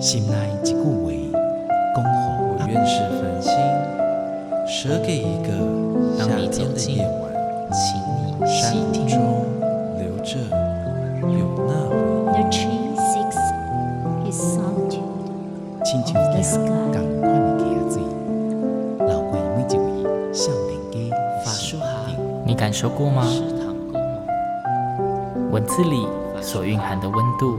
心内一句话，恭候我愿是繁星，舍给一个夏天的夜晚，请你细听。山中留着有那回忆。The tree seeks his solitude 亲像一 sky. 共款的溪水，流过每一位少年家法树海，你感受过吗？文字里所蕴含的温度，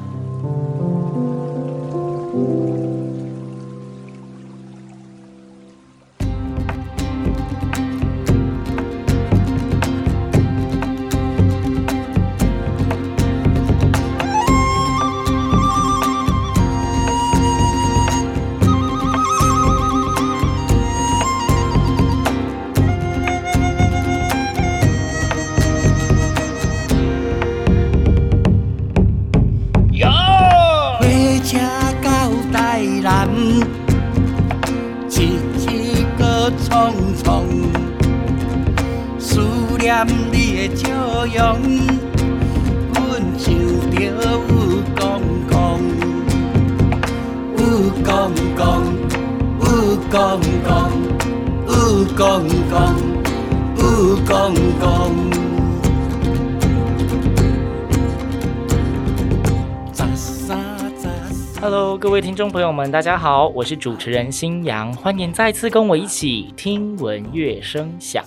众朋友们，大家好，我是主持人新阳，欢迎再次跟我一起听闻乐声响。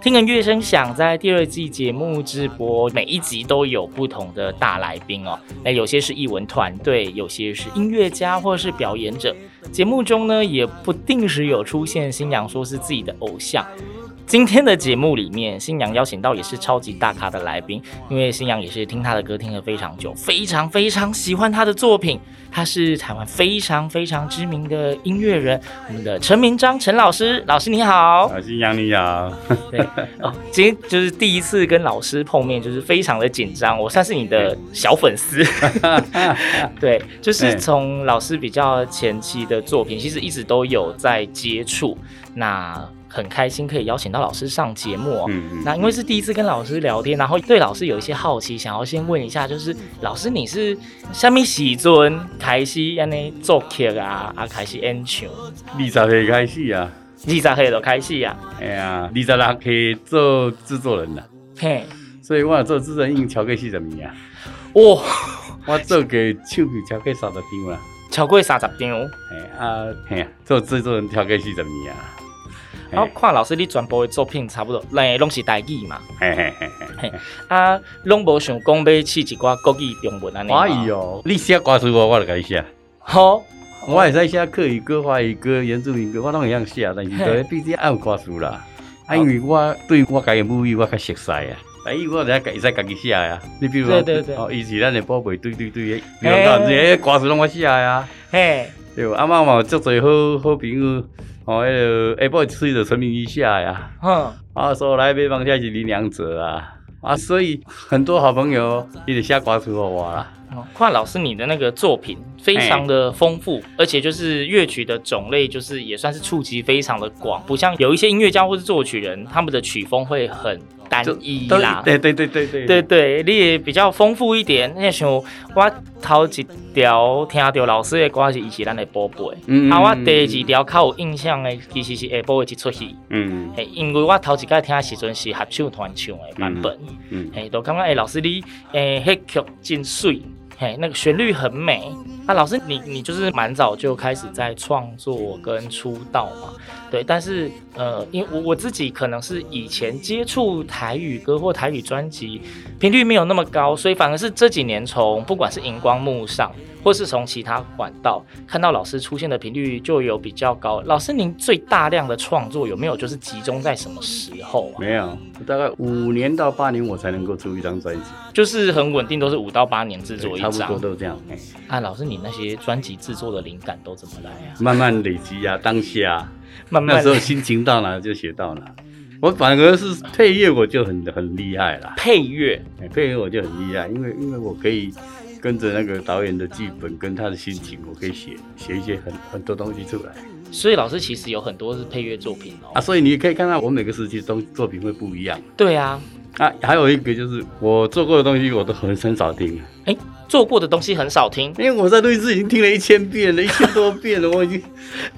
听闻乐声响在第二季节目直播，每一集都有不同的大来宾哦。那有些是艺文团队，有些是音乐家或是表演者。节目中呢，也不定时有出现新阳说是自己的偶像。今天的节目里面，新阳邀请到也是超级大咖的来宾，因为新阳也是听他的歌听了非常久，非常非常喜欢他的作品。他是台湾非常非常知名的音乐人，我们的陈明章陈老师，老师你好。啊，新阳你好，对哦，今天就是第一次跟老师碰面，就是非常的紧张。我算是你的小粉丝，对，就是从老师比较前期的作品，其实一直都有在接触。那很开心可以邀请到老师上节目哦。嗯嗯那因为是第一次跟老师聊天，然后对老师有一些好奇，想要先问一下，就是老师你是什么时阵开始安尼作曲啊，啊开始演唱，二十岁开始啊，二十岁就开始啊，哎呀，二十六岁做制作人了，嘿，所以我做制作人已经超过四十年啊，哇，我做过唱片超过三十张啦，超过三十张。哎啊，嘿啊，做制作人超过四十年啊，然后看老师你全部的作品差不多，来拢是台语嘛，嘿嘿嘿嘿，啊，拢无想讲要试一寡国语中文安尼华语哦，你写歌词我我就给你写，好，我会使写客语歌、华语歌、原住民歌，我拢会样写，但是都必须爱有歌词啦，啊，因为我对我家己母语我较熟悉啊。哎，我就会使家己写啊。你比如说，对对对。哦，伊是咱的宝贝对对对，比如讲这些歌词拢我写啊。嘿，对，啊嘛嘛，足侪好好朋友，哦，迄个下晡吹着陈明一下呀，哼，啊，说来北方下是林良哲啊，啊，所以很多好朋友一直下瓜子给我啦。哦看老师你的那个作品非常的丰富，而且就是乐曲的种类，就是也算是触及非常的广，不像有一些音乐家或是作曲人，他们的曲风会很单一啦。对对对对对对对，你也比较丰富一点。你像我头一条听到老师的歌是伊是咱的宝贝，嗯啊，我第二条较有印象的其实是下晡的一出戏，嗯嘿，因为我头一摆听的时阵是合唱团唱的版本，嗯，嘿，都感觉诶老师你诶，迄曲真水。嘿，那个旋律很美。那、啊、老师你，你你就是蛮早就开始在创作跟出道嘛？对。但是呃，因为我我自己可能是以前接触台语歌或台语专辑频率没有那么高，所以反而是这几年从不管是荧光幕上，或是从其他管道看到老师出现的频率就有比较高。老师，您最大量的创作有没有就是集中在什么时候啊？没有，大概五年到八年我才能够出一张专辑，就是很稳定，都是五到八年制作一张，差不多都这样。哎啊，老师，你那些专辑制作的灵感都怎么来啊？慢慢累积啊，当下，慢慢那时候心情到哪就写到哪。我反而是配乐我就很很厉害啦，配乐，配乐我就很厉害，因为因为我可以。跟着那个导演的剧本跟他的心情，我可以写写一些很很多东西出来。所以老师其实有很多是配乐作品哦。啊，所以你可以看到我每个时期东作品会不一样。对啊，啊，还有一个就是我做过的东西，我都很很少听。哎，做过的东西很少听，因为我在录音室已经听了一千遍了，一千多遍了，我已经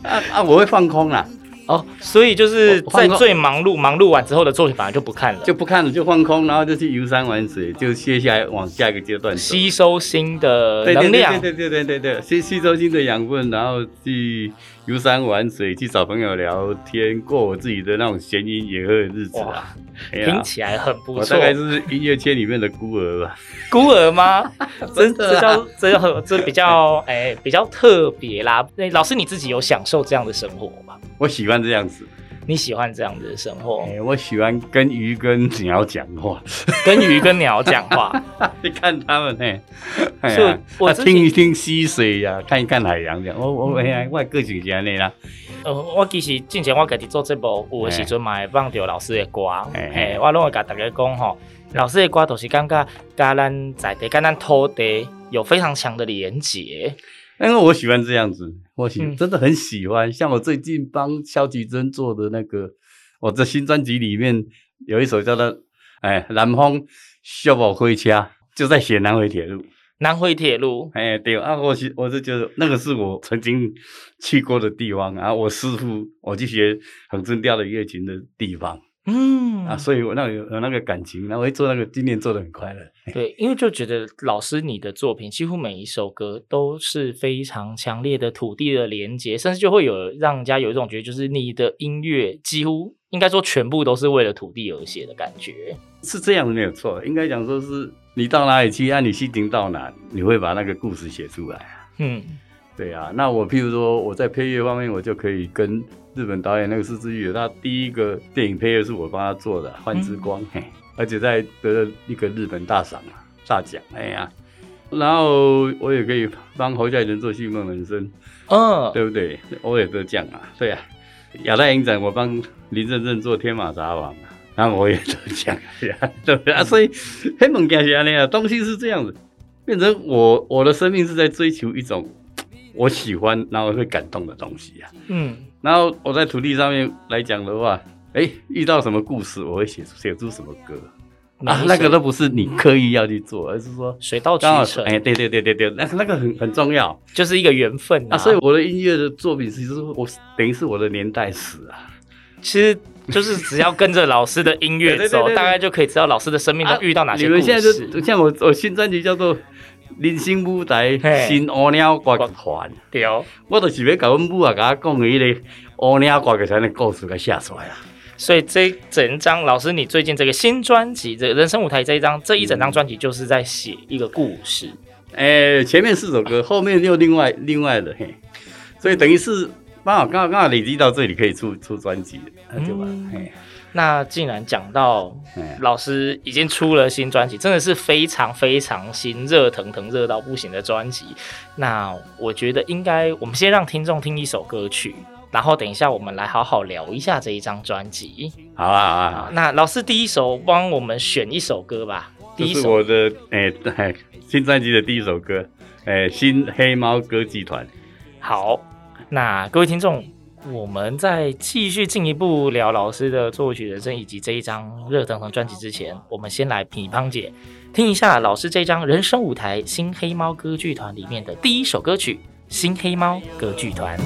啊啊，我会放空啦。哦，所以就是在最忙碌、忙碌完之后的作品，反而就不看了，就不看了，就放空，然后就去游山玩水，就歇下来往下一个阶段吸收新的能量，对对对对对对对，吸吸收新的养分，然后去游山玩水，去找朋友聊天，过我自己的那种闲云野鹤的日子啊。听起来很不错，我大概是音乐圈里面的孤儿吧？孤儿吗？真这叫这叫这比较 哎、欸、比较特别啦。那老师你自己有享受这样的生活吗？我喜欢这样子。你喜欢这样子的生活？哎、欸，我喜欢跟鱼跟鸟讲话，跟鱼跟鸟讲话。你看他们呢，哎呀，我听一听溪水呀、啊，看一看海洋这样。我我哎呀，我个性是安尼啦。呃，我其实之前我家己做节目，有的时阵嘛会放着老师的歌，哎，我拢会甲大家讲吼，老师的歌都是感觉甲咱在地、甲咱土地有非常强的连结。因为我喜欢这样子，我喜真的很喜欢。嗯、像我最近帮萧吉珍做的那个，我的新专辑里面有一首叫做《哎南方小宝回家》，就在写南回铁路。南回铁路，哎，对啊，我是我是觉得那个是我曾经去过的地方，啊我师傅我去学恒春调的乐琴的地方，嗯啊，所以我那有有那个感情，然后我一做那个今年做的很快乐。对，因为就觉得老师你的作品几乎每一首歌都是非常强烈的土地的连接，甚至就会有让人家有一种觉得，就是你的音乐几乎应该说全部都是为了土地而写的感觉，是这样的没有错，应该讲说是。你到哪里去？按、啊、你心情到哪，你会把那个故事写出来啊？嗯，对啊。那我譬如说，我在配乐方面，我就可以跟日本导演那个是之玉，他第一个电影配乐是我帮他做的《幻之光》嗯，嘿，而且在得了一个日本大赏啊，大奖。哎呀，然后我也可以帮侯孝贤做《戏梦人生》，嗯，对不对？我也得奖啊。对啊，亚太影展我帮林正正做《天马杂王》。然后我也得奖呀，对不对啊？所以黑蒙感谢那样东西是这样子，变成我我的生命是在追求一种我喜欢然后会感动的东西啊。嗯，然后我在土地上面来讲的话，哎，遇到什么故事，我会写出写出什么歌啊，那个都不是你刻意要去做，而是说水到渠成。哎，对对对对对，那那个很很重要，就是一个缘分啊。所以我的音乐的作品其实我等于是我的年代史啊。其实。就是只要跟着老师的音乐走，对对对对，大概就可以知道老师的生命中遇到哪些你们现在就像我，我新专辑叫做《人生舞台新乌鸟歌剧团》，对哦，我就是要甲阮母啊，甲我讲的迄个乌鸟歌剧团的故事给写出来啊。所以这整张老师，你最近这个新专辑《这个人生舞台》这一张，这一整张专辑就是在写一个故事。诶、嗯欸，前面四首歌，后面又另外另外的嘿，所以等于是。刚好刚好刚好累积到这里可以出出专辑，对吧？嗯、那既然讲到老师已经出了新专辑，真的是非常非常新、热腾腾、热到不行的专辑。那我觉得应该我们先让听众听一首歌曲，然后等一下我们来好好聊一下这一张专辑。好啊好啊好。那老师第一首帮我们选一首歌吧。第一首是我的哎、欸、新专辑的第一首歌，哎、欸、新黑猫歌剧团。好。那各位听众，我们在继续进一步聊老师的作曲人生以及这一张热腾腾专辑之前，我们先来品芳姐听一下老师这张人生舞台新黑猫歌剧团里面的第一首歌曲《新黑猫歌剧团》。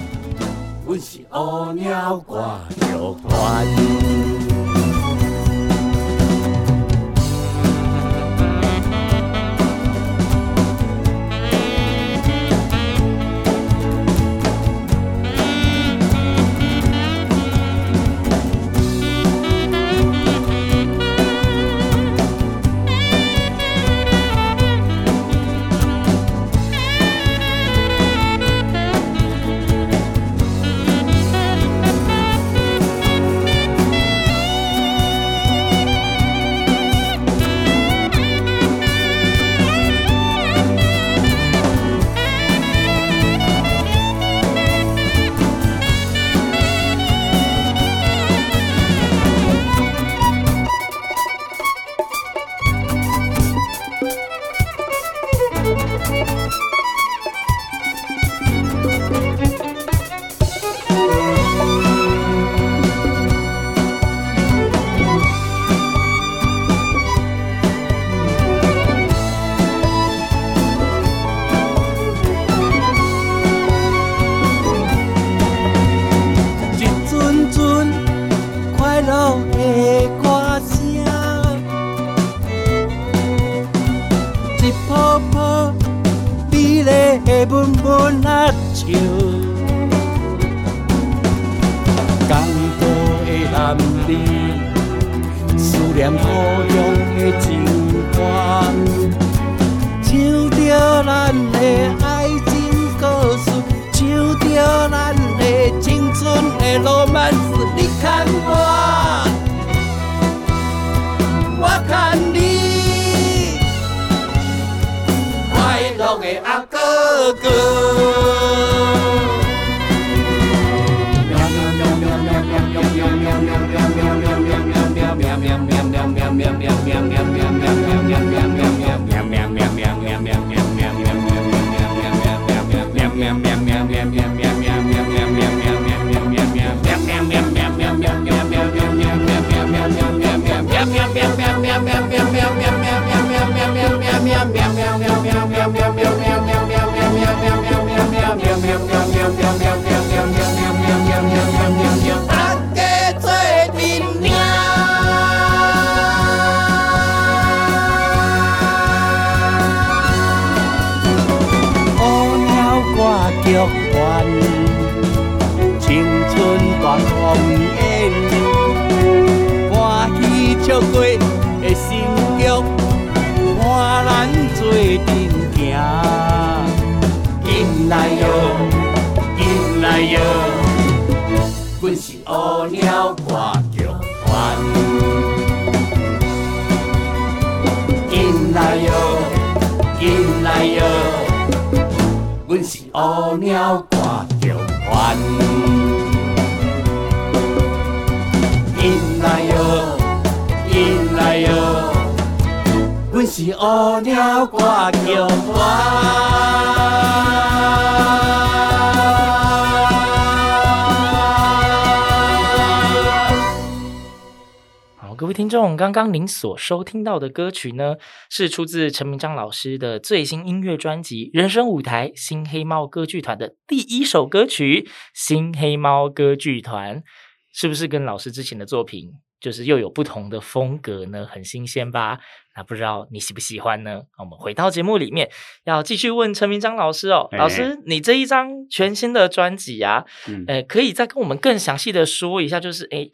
江波的男儿，思念故乡的情怀，唱着咱的爱情故事，唱着咱的青春的浪漫。来哟，来哟，阮是乌鸟挂着帆，来哟，来哟，阮是乌鸟挂着帆，来哟，来哟。阮是乌鸟挂着帆。刚刚您所收听到的歌曲呢，是出自陈明章老师的最新音乐专辑《人生舞台》新黑猫歌剧团的第一首歌曲《新黑猫歌剧团》，是不是跟老师之前的作品就是又有不同的风格呢？很新鲜吧？那不知道你喜不喜欢呢？我们回到节目里面，要继续问陈明章老师哦，老师，你这一张全新的专辑啊，嗯、呃，可以再跟我们更详细的说一下，就是哎。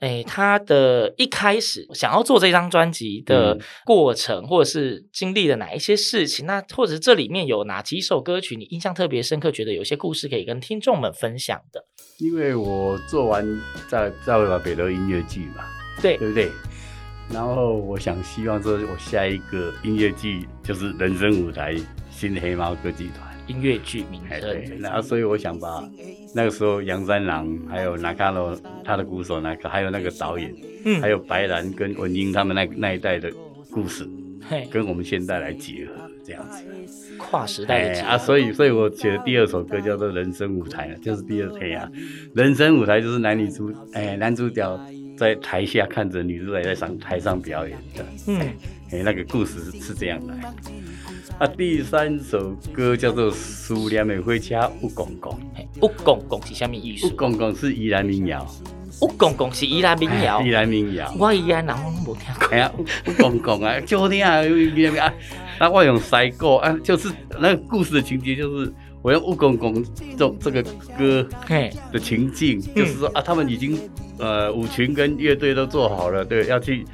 诶哎，他的一开始想要做这张专辑的过程，嗯、或者是经历了哪一些事情？那或者这里面有哪几首歌曲你印象特别深刻，觉得有些故事可以跟听众们分享的？因为我做完在在《北投音乐剧》嘛，对对不对？然后我想希望说，我下一个音乐剧就是《人生舞台》新黑猫歌剧团。音乐剧名称，对，然后所以我想把那个时候杨三郎还有纳卡罗他的鼓手那个，还有那个导演，嗯，还有白兰跟文英他们那那一代的故事，跟我们现代来结合，这样子，跨时代的啊，所以所以我写的第二首歌叫做《人生舞台》，就是第二天啊，人生舞台就是男女主，哎，男主角在台下看着女主角在上台上表演的，嗯，哎，那个故事是这样来的。啊，第三首歌叫做《思念的火车》，乌公公，乌公公是什么意思？乌公公是宜兰民谣，乌公公是宜兰民谣，宜兰民谣。我宜兰人我冇听过。哎呀，乌公公啊，就好听啊，啊，那我用塞过啊，就是那个故事的情节，就是我用乌公公这这个歌的情境，就是说啊，他们已经呃舞群跟乐队都做好了，对，要去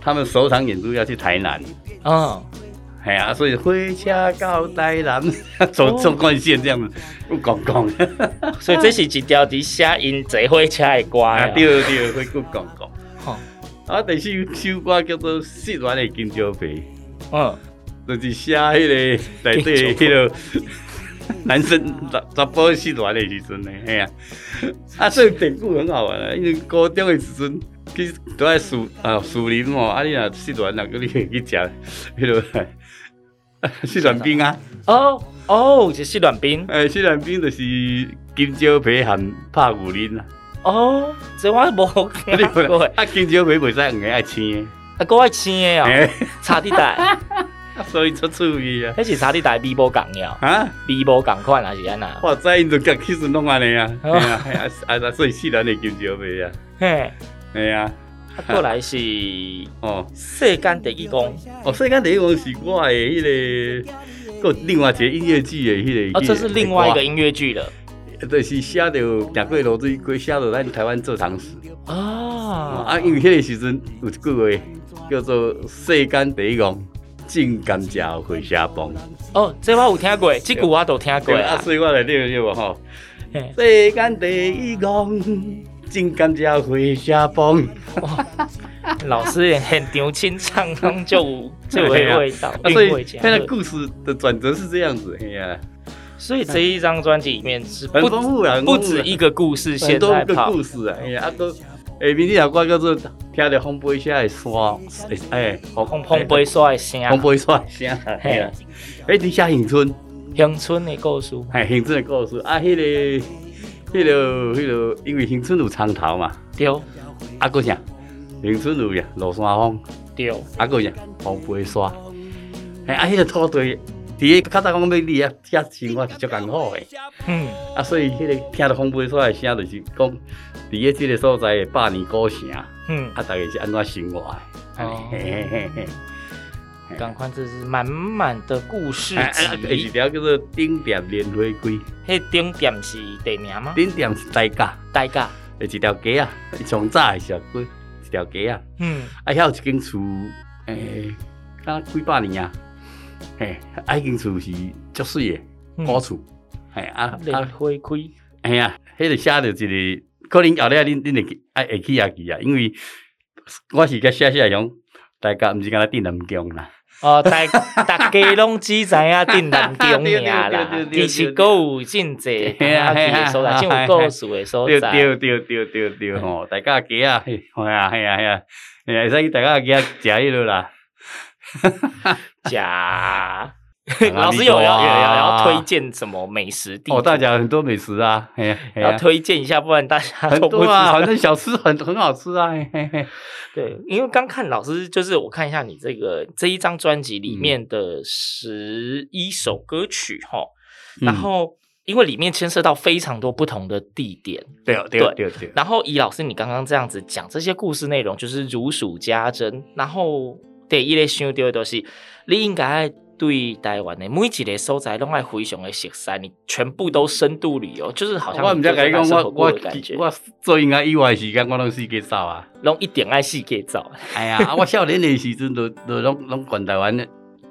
他们首场演出要去台南，嗯。哎呀，所以火车到台南，走纵贯线这样子，不讲讲。所以这是一条在写因坐火车的歌啊。对对，会不讲讲。好，啊，第四首歌叫做《失恋的金蕉皮》。嗯，就是写迄个内底迄个男生查查甫失恋的时阵呢。哎呀，啊，这个典故很好玩啊，因为高中的时阵去都在树啊树林哦，啊，你若失恋，那个你去食迄个。是软冰啊，哦哦，是四段冰。诶，四段冰就是金蕉皮含拍牛奶啊。哦，这我无听过。啊，金蕉皮袂使用个爱青的，啊，够爱青的哦，差啲大。所以出趣味啊！迄是差啲大微波共了啊，微波共款还是安那？哇，再因就甲起顺拢安尼啊！系啊系啊，啊啊，所以四段的金蕉皮啊。嘿，系啊。啊，过来是哦，世间第一公哦，世间第一公是我的迄个，个另外一个音乐剧的迄个。哦，这是另外一个音乐剧了。就是写到行过路水，过写到咱台湾做常识。哦。啊，因为迄个时阵有一句话叫做“世间第一公种甘蔗回社帮”。哦，这我有听过，这句我都听过啊。所以我来念念吼。世间第一公。种甘蔗回社帮，老师也很牛清唱，就就有味道。所以他的故事的转折是这样子，哎呀，所以这一张专辑里面是很丰富啊，不止一个故事，很多个故事啊，哎呀，啊都，哎，明天有歌叫做听着风杯下的沙，哎，风风杯沙的声，风杯沙的声，哎呀，哎，你写乡村，乡村的故事，哎，乡村的故事，啊，迄个。迄个迄个，因为恒春有长头嘛，对。啊，阁啥？恒春有呀，罗山风，对。啊，阁啥？风杯沙。哎，啊，迄个土地，伫个较早讲要你啊，遮生活是足艰苦的。嗯。啊，所以迄个听到风杯沙的声，就是讲，伫个即个所在的百年古城，嗯，啊，大概是安怎生活的？哦。嘿嘿嘿嘿。赶快，这是满满的故事集。第一条叫做顶点莲花归。迄顶点是地名吗？顶点是代价。代价。一条街啊，从早的时候过一条街啊。嗯。啊，遐有一间厝，诶，啊几百年啊。嘿，啊，迄间厝是足水的古厝。嘿，啊，啊花归。哎呀，迄个写着一个，可能后来恁恁会爱会去啊去啊，因为我是甲写写样，代价毋是干那顶南宫啦。哦，大 大家拢只知影定南宫尔啦，其实阁有真济啊，其所在，真有故事的所在。对对对对对吼，大家鸡啊，系啊系啊系啊，会使去大家鸡啊食迄落啦。食。老师有要有要要推荐什么美食地？哦，大家很多美食啊，要推荐一下，不然大家很多啊，反正小吃很很好吃啊。对，因为刚看老师，就是我看一下你这个这一张专辑里面的十一首歌曲哈，然后因为里面牵涉到非常多不同的地点，对对对对。然后以老师你刚刚这样子讲这些故事内容，就是如数家珍。然后对，一类想到的都是你应该。对台湾的每一个所在，拢爱非常的熟悉，你全部都深度旅游，就是好像我唔知甲你讲，我我我做音乐以外时间，我拢四界走啊，拢一定爱四界走。哎呀，我少年的时阵，都都拢拢环台湾，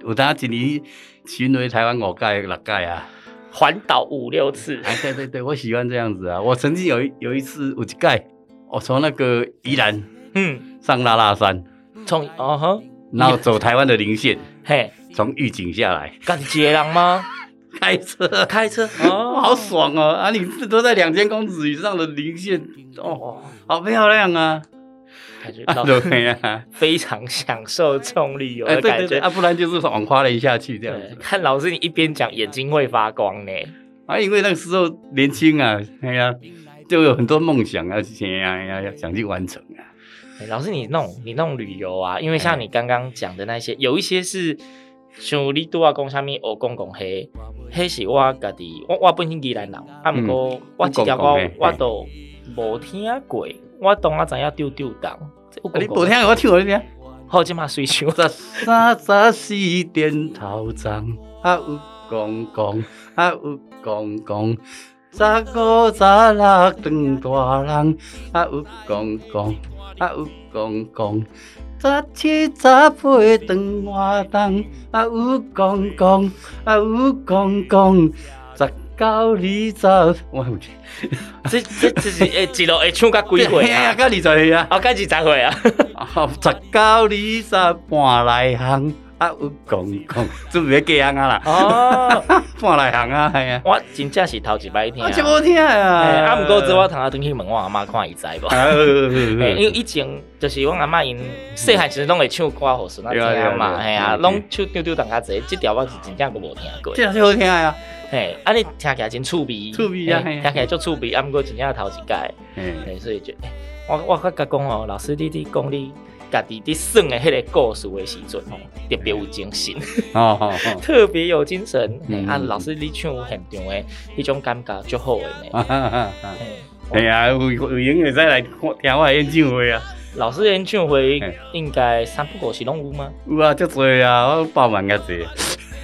有当一年巡回台湾五届六届啊，环岛五六次。哎，对对对，我喜欢这样子啊。我曾经有一有一次有一届，我从那个宜兰，嗯，上拉拉山，从哦哼，然后走台湾的零线，嘿。从预警下来，敢接人吗？开车，开车，哦，好爽哦！啊，你都在两千公尺以上的零线，哦，好漂亮啊！感觉到 对呀，非常享受这种旅游的感觉啊，不然就是往花莲下去这样子。看老师，你一边讲，眼睛会发光呢。啊，因为那个时候年轻啊，哎呀，就有很多梦想啊，想呀要想去完成啊。老师，你弄你弄旅游啊，因为像你刚刚讲的那些，有一些是。像你拄仔讲啥物？学讲讲迄，迄是我家己，我我本身宜兰人，啊，毋过我一条我我都无听过，我当啊知影丢丢当。你无听过我听我听，好，即嘛随唱。十三十四点头脏，啊有公公，啊有公公，十五十六长大人，啊有公公，啊有讲讲。十七十八长活动，啊有公公，啊有公公，十九二十，我唔知，这这这是诶，一路会唱到几岁 啊？到二十岁啊？哦，到二十岁啊？十九二十半来行，啊有讲讲，准备嫁人啊啦？哦，半内行啊，系啊，我真正是头一摆听，我真好听啊，啊，毋过之我通下转去问我阿妈看伊知无，因为以前就是阮阿妈因细汉时阵拢会唱歌互孙仔听嘛，系啊，拢唱丢丢当家子，这条我是真正都无听过，这是好听啊，嘿，啊你听起来真趣味，趣味啊，听起来足趣味，啊毋过真正头一届，嘿，所以就，我我较甲讲哦，老师你你讲你。家己伫算的迄个故事的时阵吼，特别有精神，哦哦哦，特别有精神。啊，老师你唱现场的迄种感觉就好诶呢。哎呀，有有闲会使来看听我演唱会啊。老师演唱会应该三不五时拢有吗？有啊，足多啊，我爆满个节。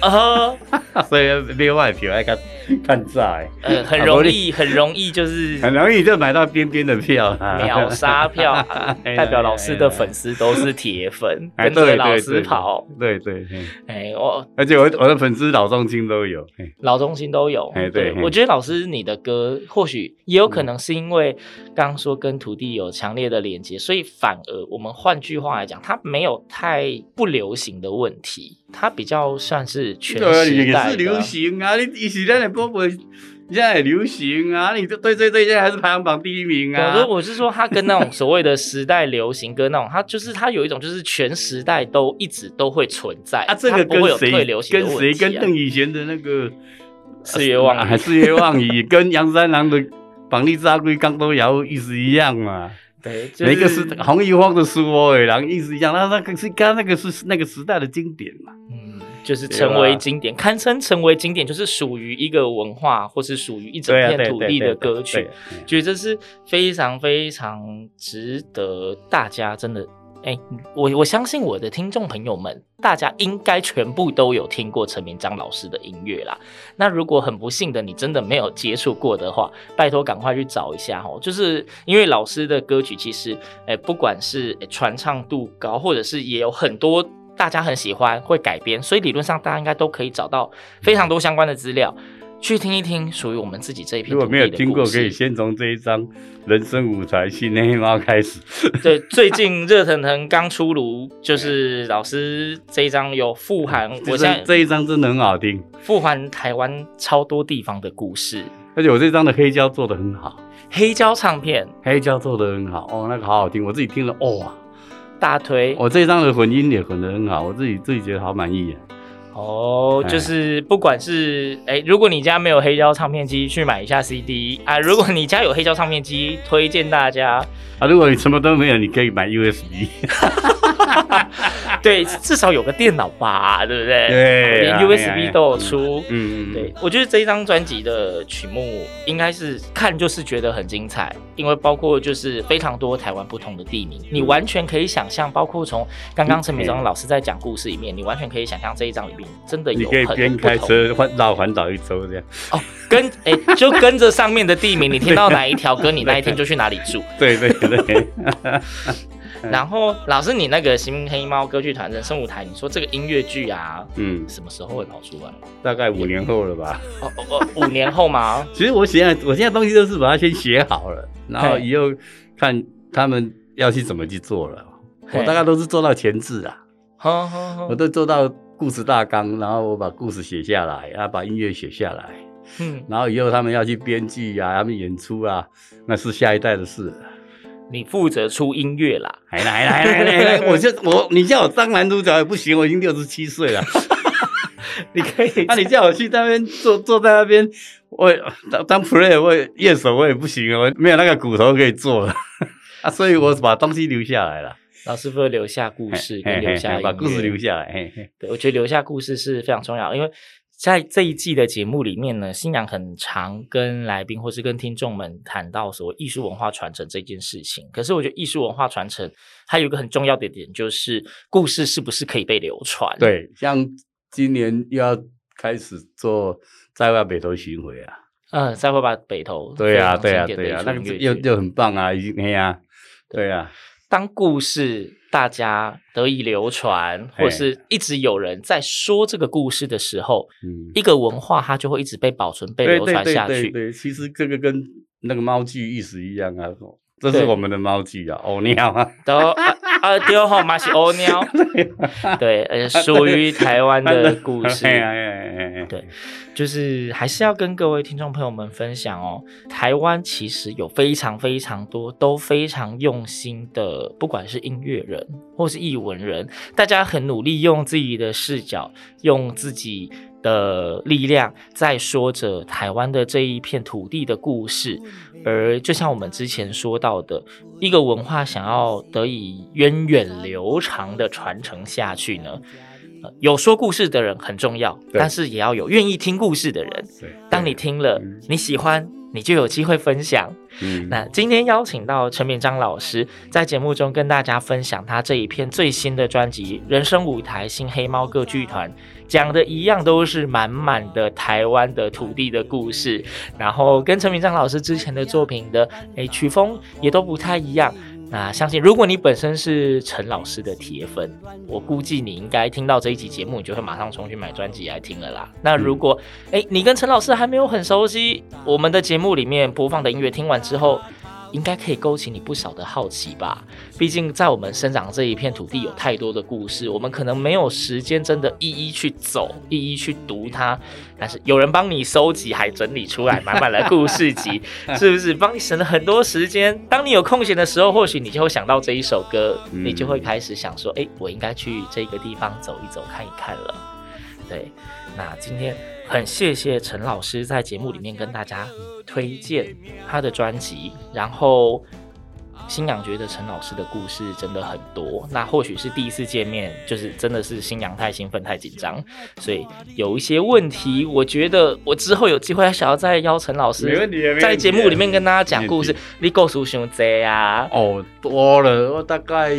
啊，所以买我的票爱较 较早。呃，很容易，很容易，就是 很容易就买到边边的票，秒杀票，代表老师的粉丝都是铁粉，跟着老师跑。对对，哎，我而且我我的粉丝老中青都有，老中青都有。哎对，我觉得老师你的歌或许也有可能是因为刚刚说跟徒弟有强烈的连接，所以反而我们换句话来讲，它没有太不流行的问题。它比较算是全时代是流行啊！你一时间的播播，现在也流行啊！你对对对，现在还是排行榜第一名啊！我说我是说，他跟那种所谓的时代流行歌那种，他就是他有一种就是全时代都一直都会存在啊！这个跟谁流行？跟谁？跟邓以前的那个四月望啊，四月望雨，跟杨三郎的绑荔枝阿龟刚都摇意思一样嘛？对，就是、每个是红一峰的书哦，然后意思一样，那那个是刚那个是那个时代的经典嘛。嗯，就是成为经典，堪称成为经典，就是属于一个文化或是属于一整片土地的歌曲，觉得这是非常非常值得大家真的。哎，我我相信我的听众朋友们，大家应该全部都有听过陈明章老师的音乐啦。那如果很不幸的你真的没有接触过的话，拜托赶快去找一下哦。就是因为老师的歌曲其实，哎，不管是传唱度高，或者是也有很多大家很喜欢会改编，所以理论上大家应该都可以找到非常多相关的资料。去听一听属于我们自己这一片。如果没有听过，可以先从这一张《人生舞台戏黑猫》开始。对，最近热腾腾刚出炉，就是 老师这一张有富含，我现在这一张真的很好听，富含台湾超多地方的故事。而且我这张的黑胶做得很好，黑胶唱片，黑胶做得很好哦，那个好好听，我自己听了哦，大推。我这一张的混音也混得很好，我自己自己觉得好满意。哦，就是不管是哎、欸，如果你家没有黑胶唱片机，去买一下 CD 啊；如果你家有黑胶唱片机，推荐大家啊；如果你什么都没有，你可以买 USB。对，至少有个电脑吧，对不对？对，连 USB 都有出。嗯嗯，对，我觉得这一张专辑的曲目应该是看就是觉得很精彩，因为包括就是非常多台湾不同的地名，你完全可以想象，包括从刚刚陈明章老师在讲故事里面，你完全可以想象这一张里面真的有很不同。你可以边开车环绕环岛一周这样。哦，跟哎、欸，就跟着上面的地名，你听到哪一条歌，你那一天就去哪里住。对 对对。对然后老师，你那个新黑猫歌剧团的生舞台，你说这个音乐剧啊，嗯，什么时候会跑出来？大概五年后了吧？哦哦哦，五年后吗？其实我现在我现在东西都是把它先写好了，然后以后看他们要去怎么去做了。我大概都是做到前置啊，我都做到故事大纲，然后我把故事写下来，然后把音乐写下来，嗯，然后以后他们要去编剧啊，他们演出啊，那是下一代的事。你负责出音乐啦，来来来来来来，我就我你叫我当男主角也不行，我已经六十七岁了。你可以，那、啊、你叫我去那边坐坐在那边，我当当 play 我乐手我也不行，我没有那个骨头可以做了 啊，所以我把东西留下来了。老师傅留下故事，跟留下把故事留下来。对，我觉得留下故事是非常重要，因为。在这一季的节目里面呢，新娘很常跟来宾或是跟听众们谈到所谓艺术文化传承这件事情。可是我觉得艺术文化传承还有一个很重要的点，就是故事是不是可以被流传？对，像今年又要开始做在外北投巡回啊，嗯，在外把北投对呀对呀对呀，那个又又很棒啊，已经哎呀，对呀。当故事大家得以流传，或是一直有人在说这个故事的时候，嗯，一个文化它就会一直被保存、被流传下去。对，对，对，对，对，其实这个跟那个猫剧意思一样啊，这是我们的猫剧啊，哦，你好啊，都啊，啊，对吼，嘛是乌鸟，对，呃，属于台湾的故事，对，就是还是要跟各位听众朋友们分享哦。台湾其实有非常非常多都非常用心的，不管是音乐人或是艺文人，大家很努力用自己的视角，用自己。的力量在说着台湾的这一片土地的故事，而就像我们之前说到的，一个文化想要得以源远流长的传承下去呢，呃，有说故事的人很重要，但是也要有愿意听故事的人。当你听了，你喜欢。你就有机会分享。嗯，那今天邀请到陈敏章老师在节目中跟大家分享他这一篇最新的专辑《人生舞台新黑猫歌剧团》，讲的一样都是满满的台湾的土地的故事，然后跟陈敏章老师之前的作品的诶曲风也都不太一样。那相信，如果你本身是陈老师的铁粉，我估计你应该听到这一集节目，你就会马上冲去买专辑来听了啦。那如果哎、嗯，你跟陈老师还没有很熟悉，我们的节目里面播放的音乐，听完之后。应该可以勾起你不少的好奇吧？毕竟在我们生长这一片土地，有太多的故事，我们可能没有时间真的一一去走，一一去读它。但是有人帮你收集，还整理出来满满的故事集，是不是帮你省了很多时间？当你有空闲的时候，或许你就会想到这一首歌，你就会开始想说：哎，我应该去这个地方走一走，看一看了。对，那今天。很谢谢陈老师在节目里面跟大家推荐他的专辑，然后新娘觉得陈老师的故事真的很多，那或许是第一次见面，就是真的是新娘太兴奋太紧张，所以有一些问题，我觉得我之后有机会还想要再邀陈老师在节目里面跟大家讲故事，你故事想多啊？哦，多了，我大概。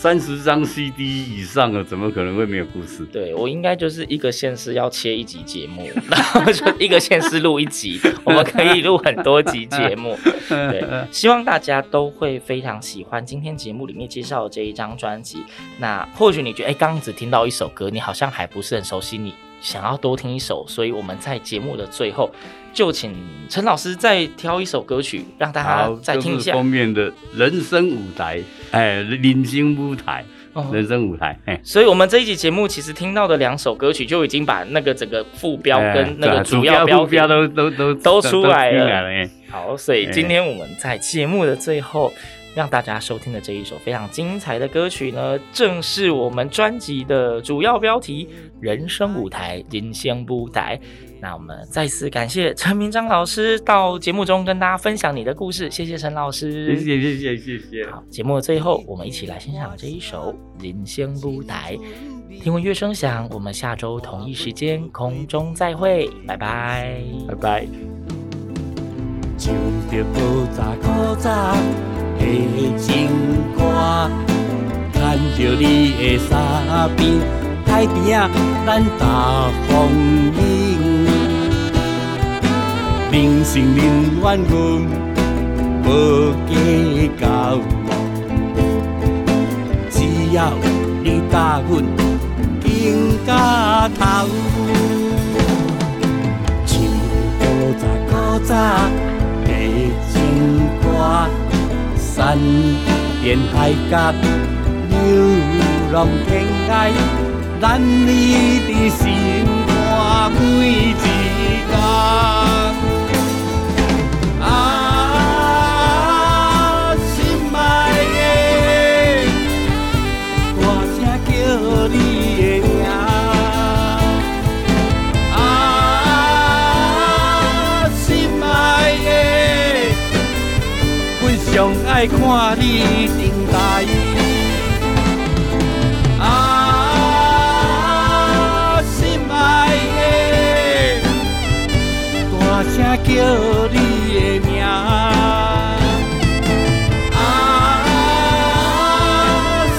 三十张 CD 以上了，怎么可能会没有故事？对，我应该就是一个县市要切一集节目，然后就一个县市录一集，我们可以录很多集节目。对，希望大家都会非常喜欢今天节目里面介绍的这一张专辑。那或许你觉得，哎，刚刚只听到一首歌，你好像还不是很熟悉，你想要多听一首，所以我们在节目的最后。就请陈老师再挑一首歌曲，让大家再听一下。封面的人生舞台，哎，领星舞台，人生舞台。哎、所以，我们这一集节目其实听到的两首歌曲，就已经把那个整个副标跟那个主要标标都都都都出来了。好，所以今天我们在节目的最后，让大家收听的这一首非常精彩的歌曲呢，正是我们专辑的主要标题《人生舞台，人生舞台》。那我们再次感谢陈明章老师到节目中跟大家分享你的故事，谢谢陈老师，谢谢谢谢谢谢。好，节目的最后，我们一起来欣赏这一首《人生舞台》，听闻乐声响，我们下周同一时间空中再会，拜拜，拜拜。唱着古早古早的情歌，牵着你的衫边，海边咱大风景。人生冷暖，阮无计较。只要你甲阮行到头，唱古早古早歌，山巅海角，流浪天涯，咱你的心肝每一天。爱看你顶台，啊，心爱的，大声叫你的名，啊，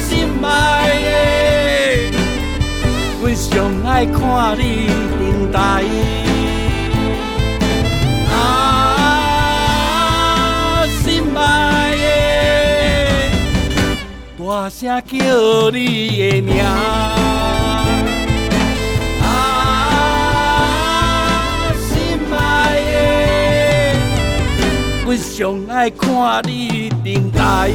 心爱的，阮上爱看你顶台。声叫你的名，啊，心爱的，阮上爱看你顶台。